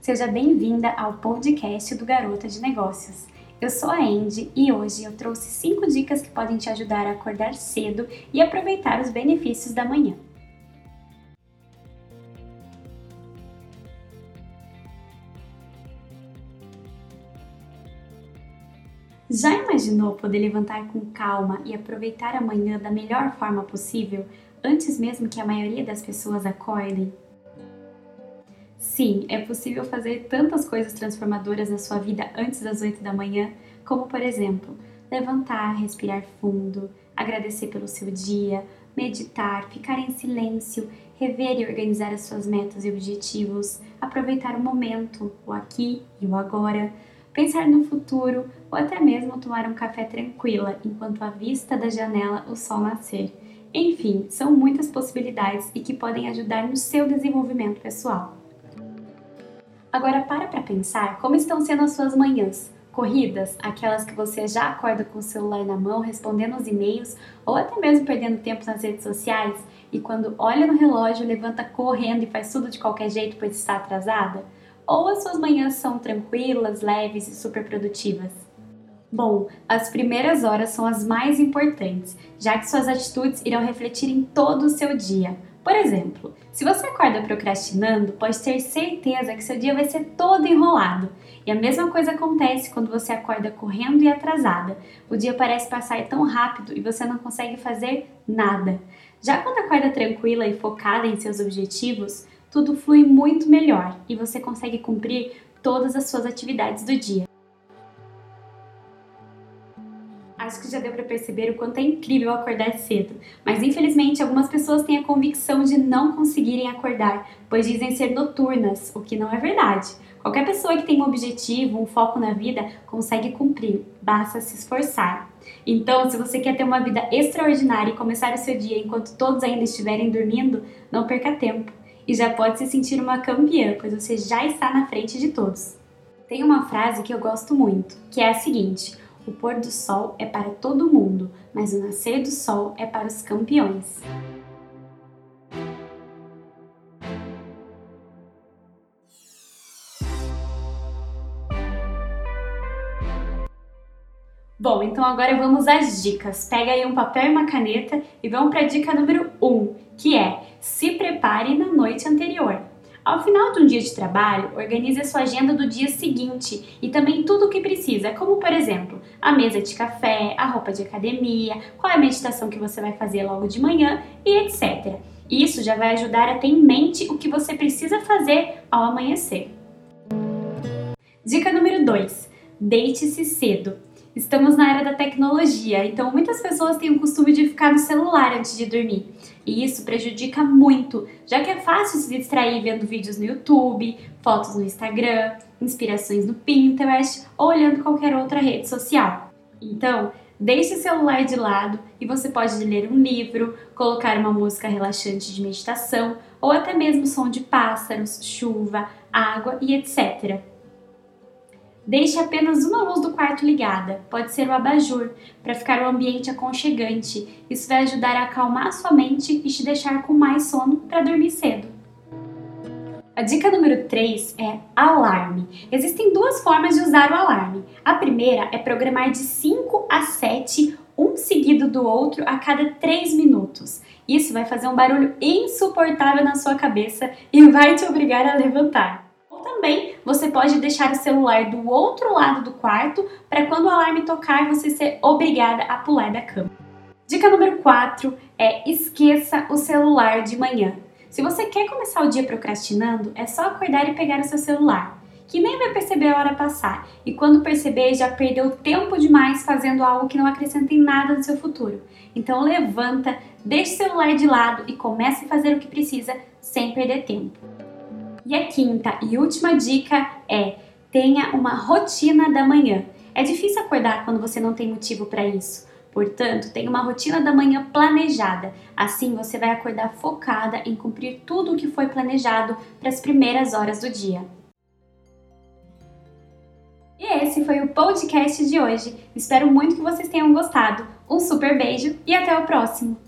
seja bem-vinda ao podcast do Garota de Negócios. Eu sou a Andy e hoje eu trouxe 5 dicas que podem te ajudar a acordar cedo e aproveitar os benefícios da manhã. Já imaginou poder levantar com calma e aproveitar a manhã da melhor forma possível, antes mesmo que a maioria das pessoas acordem? Sim, é possível fazer tantas coisas transformadoras na sua vida antes das 8 da manhã, como por exemplo, levantar, respirar fundo, agradecer pelo seu dia, meditar, ficar em silêncio, rever e organizar as suas metas e objetivos, aproveitar o momento, o aqui e o agora, pensar no futuro ou até mesmo tomar um café tranquila enquanto à vista da janela o sol nascer. Enfim, são muitas possibilidades e que podem ajudar no seu desenvolvimento pessoal. Agora para para pensar como estão sendo as suas manhãs. Corridas, aquelas que você já acorda com o celular na mão, respondendo os e-mails ou até mesmo perdendo tempo nas redes sociais e quando olha no relógio levanta correndo e faz tudo de qualquer jeito pois está atrasada? Ou as suas manhãs são tranquilas, leves e super produtivas? Bom, as primeiras horas são as mais importantes, já que suas atitudes irão refletir em todo o seu dia. Por exemplo, se você acorda procrastinando, pode ter certeza que seu dia vai ser todo enrolado. E a mesma coisa acontece quando você acorda correndo e atrasada. O dia parece passar tão rápido e você não consegue fazer nada. Já quando acorda tranquila e focada em seus objetivos, tudo flui muito melhor e você consegue cumprir todas as suas atividades do dia. Acho que já deu para perceber o quanto é incrível acordar cedo, mas infelizmente algumas pessoas têm a convicção de não conseguirem acordar, pois dizem ser noturnas, o que não é verdade. Qualquer pessoa que tem um objetivo, um foco na vida, consegue cumprir, basta se esforçar. Então, se você quer ter uma vida extraordinária e começar o seu dia enquanto todos ainda estiverem dormindo, não perca tempo e já pode se sentir uma campeã, pois você já está na frente de todos. Tem uma frase que eu gosto muito, que é a seguinte: o pôr do sol é para todo mundo, mas o nascer do sol é para os campeões. Bom, então agora vamos às dicas. Pega aí um papel e uma caneta e vamos para a dica número 1, um, que é se prepare na noite anterior. Ao final de um dia de trabalho, organize a sua agenda do dia seguinte e também tudo o que precisa, como por exemplo, a mesa de café, a roupa de academia, qual é a meditação que você vai fazer logo de manhã e etc. Isso já vai ajudar a ter em mente o que você precisa fazer ao amanhecer. Dica número 2: deite-se cedo. Estamos na era da tecnologia, então muitas pessoas têm o costume de ficar no celular antes de dormir. E isso prejudica muito, já que é fácil se distrair vendo vídeos no YouTube, fotos no Instagram, inspirações no Pinterest ou olhando qualquer outra rede social. Então, deixe o celular de lado e você pode ler um livro, colocar uma música relaxante de meditação ou até mesmo som de pássaros, chuva, água e etc. Deixe apenas uma luz do quarto ligada, pode ser o abajur, para ficar o ambiente aconchegante. Isso vai ajudar a acalmar sua mente e te deixar com mais sono para dormir cedo. A dica número 3 é alarme. Existem duas formas de usar o alarme. A primeira é programar de 5 a 7, um seguido do outro a cada 3 minutos. Isso vai fazer um barulho insuportável na sua cabeça e vai te obrigar a levantar também você pode deixar o celular do outro lado do quarto para quando o alarme tocar você ser obrigada a pular da cama. Dica número 4 é esqueça o celular de manhã. Se você quer começar o dia procrastinando, é só acordar e pegar o seu celular, que nem vai perceber a hora passar, e quando perceber já perdeu tempo demais fazendo algo que não acrescenta em nada no seu futuro. Então levanta, deixe o celular de lado e comece a fazer o que precisa sem perder tempo. E a quinta e última dica é: tenha uma rotina da manhã. É difícil acordar quando você não tem motivo para isso. Portanto, tenha uma rotina da manhã planejada. Assim você vai acordar focada em cumprir tudo o que foi planejado para as primeiras horas do dia. E esse foi o podcast de hoje. Espero muito que vocês tenham gostado. Um super beijo e até o próximo!